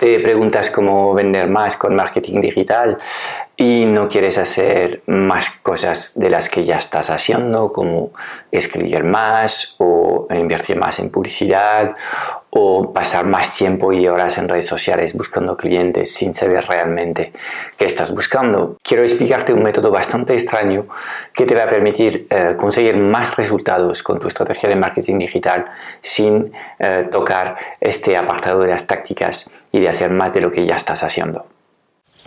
te preguntas cómo vender más con marketing digital y no quieres hacer más cosas de las que ya estás haciendo, como escribir más o invertir más en publicidad o pasar más tiempo y horas en redes sociales buscando clientes sin saber realmente qué estás buscando. Quiero explicarte un método bastante extraño que te va a permitir eh, conseguir más resultados con tu estrategia de marketing digital sin eh, tocar este apartado de las tácticas y de hacer más de lo que ya estás haciendo.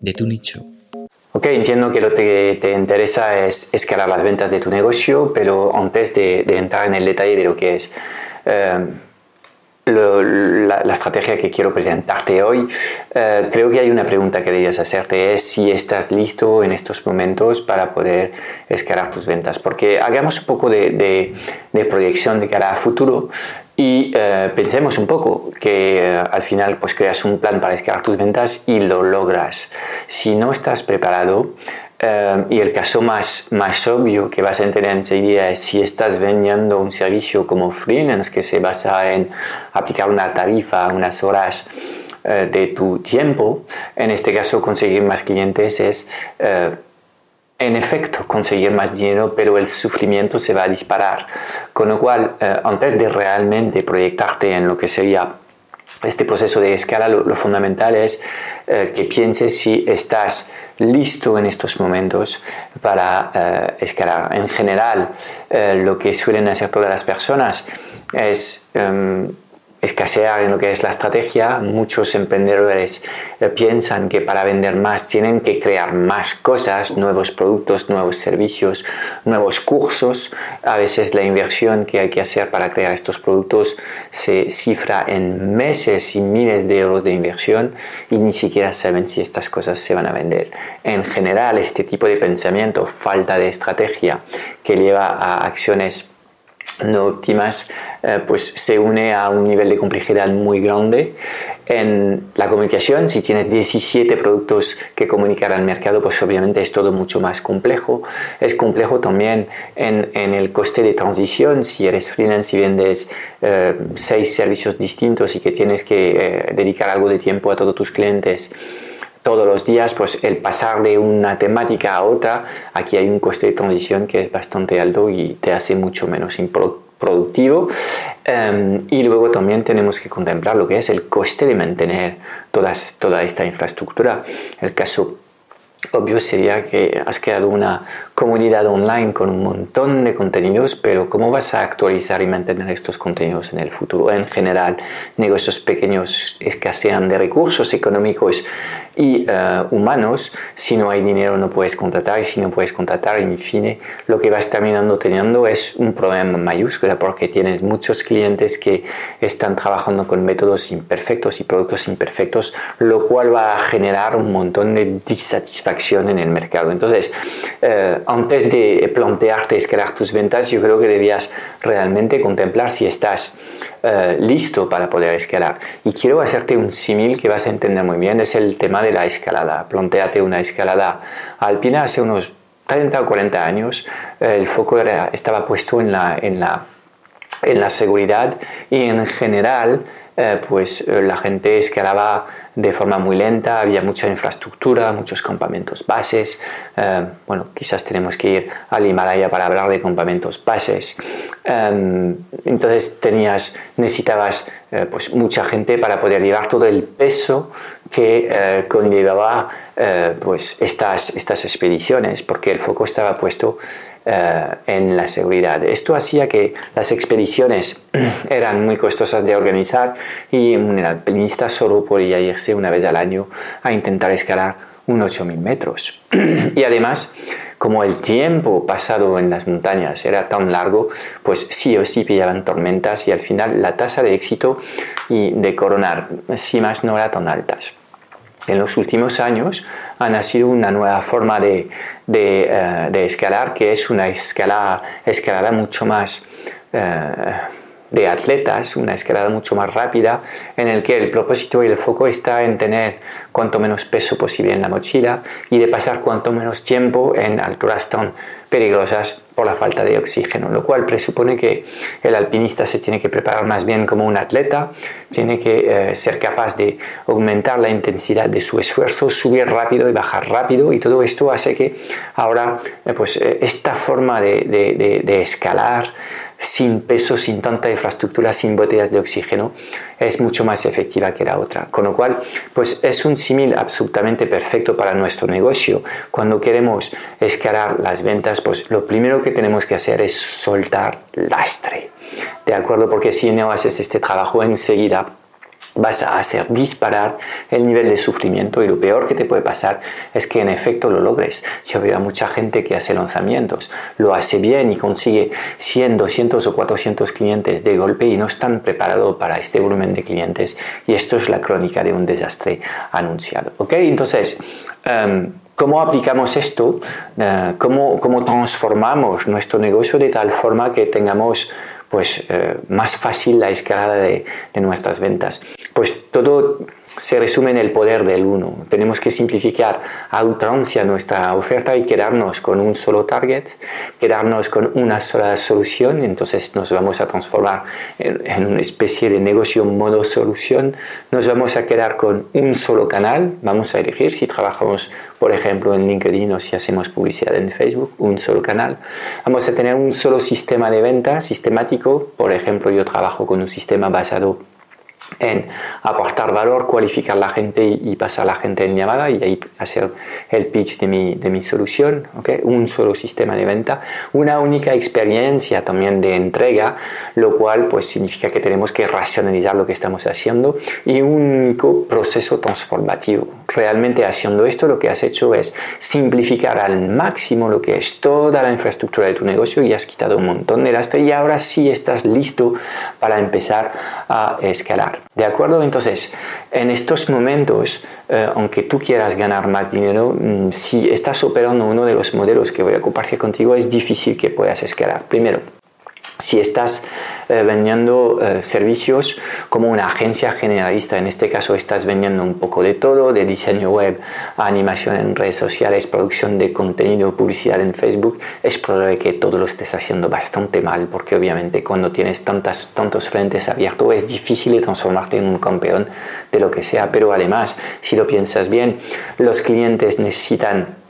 de tu nicho. Ok, entiendo que lo que te interesa es escalar las ventas de tu negocio, pero antes de, entrar en el detalle de lo que es... Eh, la, estrategia que quiero presentarte hoy, eh, creo que hay una pregunta que deberías hacerte, es si estás listo en estos momentos para poder escalar tus ventas. Porque hagamos un poco de, proyección de cara a futuro y eh, pensemos un poco que eh, al final pues creas un plan para escalar tus ventas y lo logras. Si no estás preparado, Em, y el caso más, más obvio que vas a entender enseguida es si estás vendiendo un servicio como freelance que se basa en aplicar una tarifa, unas horas eh, de tu tiempo. En este caso, conseguir más clientes es, eh, en efecto, conseguir más dinero, pero el sufrimiento se va a disparar. Con lo cual, eh, antes de realmente proyectarte en lo que sería este proceso de escala, lo, fundamental es eh, que pienses si estás listo en estos momentos para eh, escalar. En general, eh, lo que suelen hacer todas las personas es escasear en lo que es la estrategia. Muchos emprendedores eh, piensan que para vender más tienen que crear más cosas, nuevos productos, nuevos servicios, nuevos cursos. A veces la inversión que hay que hacer para crear estos productos se cifra en meses y miles de euros de inversión y ni siquiera saben si estas cosas se van a vender. En general, este tipo de pensamiento, falta de estrategia que lleva a acciones no óptimas, eh, pues se une a un nivel de complejidad muy grande. En la comunicación, si tienes 17 productos que comunicar al mercado, pues obviamente es todo mucho más complejo. Es complejo también en, en el coste de transición. Si eres freelance y vendes eh, seis servicios distintos y que tienes que eh, dedicar algo de tiempo a todos tus clientes, todos los días, pues el pasar de una temática a otra, aquí hay un coste de transición que es bastante alto y te hace mucho menos productivo. Em, y luego también tenemos que contemplar lo que es el coste de mantener toda esta infraestructura. El caso obvio sería que has creado una comunidad online con un montón de contenidos, pero ¿cómo vas a actualizar y mantener estos contenidos en el futuro? En general, negocios pequeños escasean de recursos económicos y eh, humanos. Si no hay dinero no puedes contratar y si no puedes contratar, en fin, lo que vas terminando teniendo es un problema mayúscula porque tienes muchos clientes que están trabajando con métodos imperfectos y productos imperfectos, lo cual va a generar un montón de disatisfacción en el mercado. Entonces, eh, antes de plantearte escalar tus ventas, yo creo que debías realmente contemplar si estás eh, listo para poder escalar. Y quiero hacerte un símil que vas a entender muy bien, es el tema de la escalada. Planteate una escalada alpina hace unos 30 o 40 años, el foco estaba puesto en la, en, la, en la seguridad y en general eh, pues la gente escalaba de forma muy lenta, había mucha infraestructura, muchos campamentos bases. Eh, bueno, quizás tenemos que ir al Himalaya para hablar de campamentos bases. Em, entonces tenías, necesitabas eh, pues mucha gente para poder llevar todo el peso que eh, conllevaba eh, pues estas, estas expediciones porque el foco estaba puesto eh, en la seguridad. Esto hacía que las expediciones eran muy costosas de organizar y un alpinista solo podía irse una vez al año a intentar escalar unos 8.000 metros. y además, como el tiempo pasado en las montañas era tan largo, pues sí o sí pillaban tormentas y al final la tasa de éxito y de coronar cimas no era tan altas en los últimos años ha nacido una nueva forma de, de, eh, escalar que es una escalada, escalada mucho más eh, de atletas, una escalada mucho más rápida en el que el propósito y el foco está en tener cuanto menos peso posible en la mochila y de pasar cuanto menos tiempo en alturas tan peligrosas por la falta de oxígeno, lo cual presupone que el alpinista se tiene que preparar más bien como un atleta, tiene que eh, ser capaz de aumentar la intensidad de su esfuerzo, subir rápido y bajar rápido y todo esto hace que ahora eh, pues eh, esta forma de, de escalar sin peso, sin tanta infraestructura, sin botellas de oxígeno, es mucho más efectiva que la otra. Con lo cual, pues es un símil absolutamente perfecto para nuestro negocio. Cuando queremos escalar las ventas, pues lo primero que tenemos que hacer es soltar lastre. ¿De acuerdo? Porque si no haces este trabajo enseguida, vas a hacer disparar el nivel de sufrimiento y lo peor que te puede pasar es que en efecto lo logres. Yo veo a mucha gente que hace lanzamientos, lo hace bien y consigue 100, 200 o 400 clientes de golpe y no están preparados para este volumen de clientes y esto es la crónica de un desastre anunciado. ¿Ok? Entonces, em, ¿Cómo aplicamos esto? Eh, ¿Cómo, ¿Cómo transformamos nuestro negocio de tal forma que tengamos pues eh, más fácil la escalada de, nuestras ventas. Pues todo se resume en el poder del uno. Tenemos que simplificar a ultrancia nuestra oferta y quedarnos con un solo target, quedarnos con una sola solución, entonces nos vamos a transformar en, una especie de negocio modo solución, nos vamos a quedar con un solo canal, vamos a elegir si trabajamos, por ejemplo, en LinkedIn o si hacemos publicidad en Facebook, un solo canal, vamos a tener un solo sistema de venta sistemático, por ejemplo, yo trabajo con un sistema basado en aportar valor, cualificar la gente y, pasar a la gente en llamada y ahí hacer el pitch de mi, de mi solución, ¿okay? un solo sistema de venta, una única experiencia también de entrega, lo cual pues significa que tenemos que racionalizar lo que estamos haciendo y un único proceso transformativo. Realmente haciendo esto lo que has hecho es simplificar al máximo lo que es toda la infraestructura de tu negocio y has quitado un montón de lastre y ahora sí estás listo para empezar a escalar. ¿De acuerdo? Entonces, en estos momentos, eh, aunque tú quieras ganar más dinero, mm, si estás operando uno de los modelos que voy a compartir contigo, es difícil que puedas escalar. Primero, si estás eh, vendiendo eh, servicios como una agencia generalista, en este caso estás vendiendo un poco de todo, de diseño web, animación en redes sociales, producción de contenido, publicidad en Facebook, es probable que todo lo estés haciendo bastante mal, porque obviamente cuando tienes tantas, tantos frentes abiertos es difícil transformarte en un campeón de lo que sea, pero además, si lo piensas bien, los clientes necesitan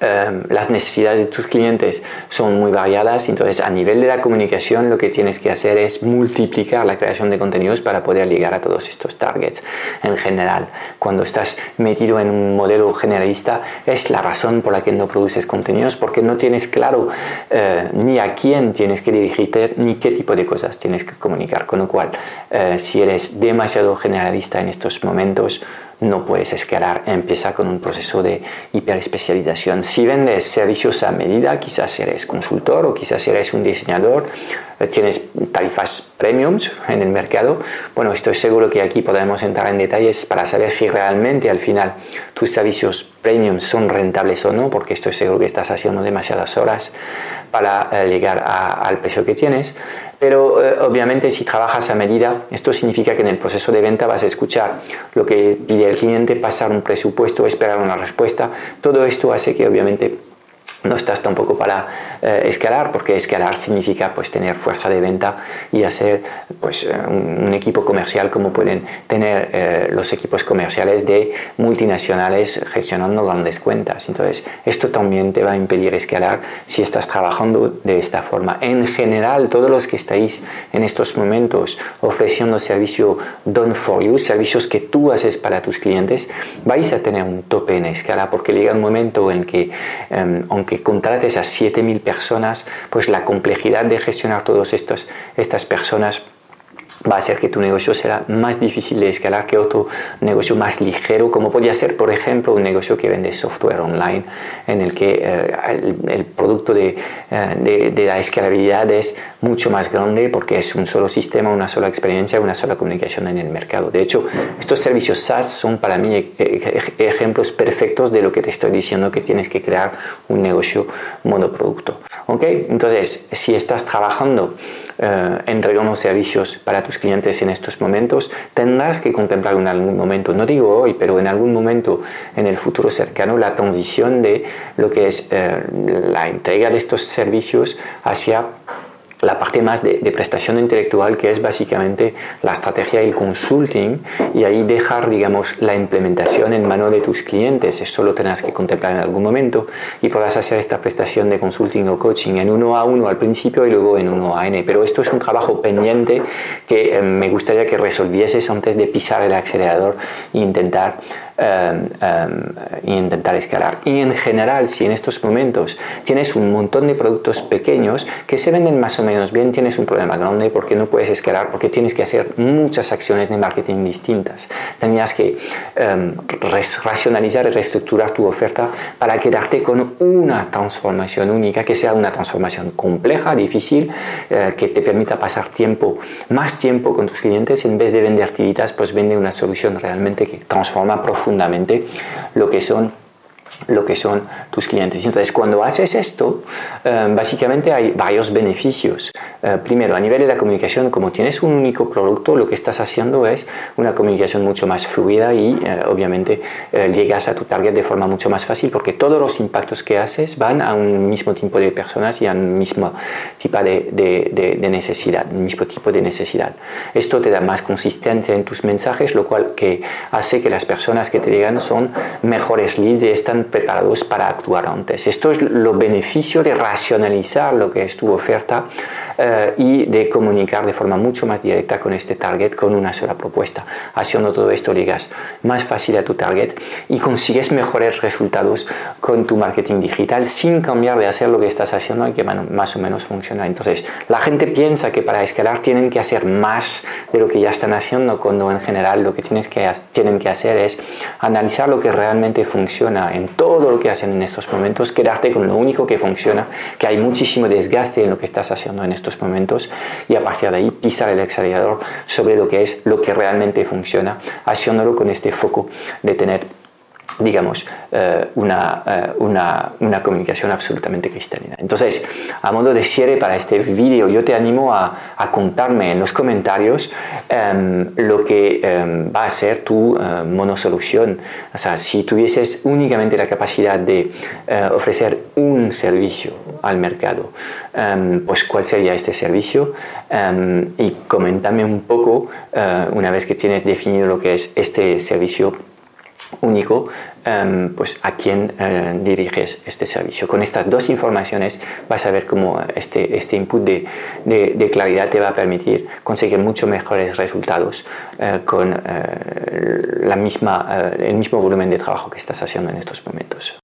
Em, las necesidades de tus clientes son muy variadas, entonces a nivel de la comunicación lo que tienes que hacer es multiplicar la creación de contenidos para poder llegar a todos estos targets. En general, cuando estás metido en un modelo generalista es la razón por la que no produces contenidos porque no tienes claro eh, ni a quién tienes que dirigirte ni qué tipo de cosas tienes que comunicar, con lo cual eh, si eres demasiado generalista en estos momentos, no puedes escalar, empieza con un proceso de hiperespecialización. Si vendes servicios a medida, quizás eres consultor o quizás eres un diseñador, tienes tarifas premiums en el mercado. Bueno, estoy seguro que aquí podemos entrar en detalles para saber si realmente al final tus servicios premium son rentables o no, porque estoy seguro que estás haciendo demasiadas horas para eh, llegar al precio que tienes. Pero eh, obviamente si trabajas a medida, esto significa que en el proceso de venta vas a escuchar lo que pide el cliente, pasar un presupuesto, esperar una respuesta. Todo esto hace que obviamente no estás tampoco para eh, escalar, porque escalar significa pues tener fuerza de venta y hacer pues eh, un, equipo comercial como pueden tener eh, los equipos comerciales de multinacionales gestionando grandes cuentas. Entonces, esto también te va a impedir escalar si estás trabajando de esta forma. En general, todos los que estáis en estos momentos ofreciendo servicio done for you, servicios que tú haces para tus clientes, vais a tener un tope en escala, porque llega un momento en que, em, aunque contrates a 7.000 personas, pues la complejidad de gestionar todas estas personas va a ser que tu negocio será más difícil de escalar que otro negocio más ligero, como podría ser, por ejemplo, un negocio que vende software online, en el que eh, el, producto de, eh, de, la escalabilidad es mucho más grande porque es un solo sistema, una sola experiencia, una sola comunicación en el mercado. De hecho, estos servicios SaaS son para mí e, e, ejemplos perfectos de lo que te estoy diciendo, que tienes que crear un negocio monoproducto. ¿Ok? Entonces, si estás trabajando eh, entregando servicios para tus clientes en estos momentos, tendrás que contemplar en algún momento, no digo hoy, pero en algún momento en el futuro cercano, la transición de lo que es eh, la entrega de estos servicios hacia la parte más de, prestación intelectual, que es básicamente la estrategia y el consulting, y ahí dejar, digamos, la implementación en mano de tus clientes. Esto lo tendrás que contemplar en algún momento y podrás hacer esta prestación de consulting o coaching en uno a uno al principio y luego en uno a n. Pero esto es un trabajo pendiente que eh, me gustaría que resolvieses antes de pisar el acelerador e intentar Em, em, intentar escalar. Y en general, si en estos momentos tienes un montón de productos pequeños que se venden más o menos bien, tienes un problema grande porque no puedes escalar, porque tienes que hacer muchas acciones de marketing distintas. Tenías que em, racionalizar y reestructurar tu oferta para quedarte con una transformación única, que sea una transformación compleja, difícil, eh, que te permita pasar tiempo, más tiempo con tus clientes en vez de vender tiritas, pues vende una solución realmente que transforma profundamente profundamente lo que son lo que son tus clientes. Entonces, cuando haces esto, eh, básicamente hay varios beneficios. Eh, primero, a nivel de la comunicación, como tienes un único producto, lo que estás haciendo es una comunicación mucho más fluida y eh, obviamente llegas a tu target de forma mucho más fácil porque todos los impactos que haces van a un mismo tipo de personas y a un mismo tipo de, necesidad, mismo tipo de necesidad. Esto te da más consistencia en tus mensajes, lo cual que hace que las personas que te llegan son mejores leads y están preparados para actuar antes. Esto es lo beneficio de racionalizar lo que es tu oferta eh, y de comunicar de forma mucho más directa con este target con una sola propuesta. Haciendo todo esto llegas más fácil a tu target y consigues mejores resultados con tu marketing digital sin cambiar de hacer lo que estás haciendo y que más o menos funciona. Entonces, la gente piensa que para escalar tienen que hacer más de lo que ya están haciendo cuando en general lo que, tienes que tienen que hacer es analizar lo que realmente funciona en todo lo que hacen en estos momentos, quedarte con lo único que funciona, que hay muchísimo desgaste en lo que estás haciendo en estos momentos y a partir de ahí pisar el acelerador sobre lo que es lo que realmente funciona, haciéndolo con este foco de tener digamos, eh, una, eh, una, una, comunicación absolutamente cristalina. Entonces, a modo de cierre para este vídeo, yo te animo a, a contarme en los comentarios em, lo que em, va a ser tu uh, monosolución. O sea, si tuvieses únicamente la capacidad de ofrecer un servicio al mercado, em, pues cuál sería este servicio y coméntame un poco, una vez que tienes definido lo que es este servicio, único, em, pues a quién eh, diriges este servicio. Con estas dos informaciones vas a ver cómo este, este input de, de, claridad te va a permitir conseguir mucho mejores resultados eh, con eh, la misma, el mismo volumen de trabajo que estás haciendo en estos momentos.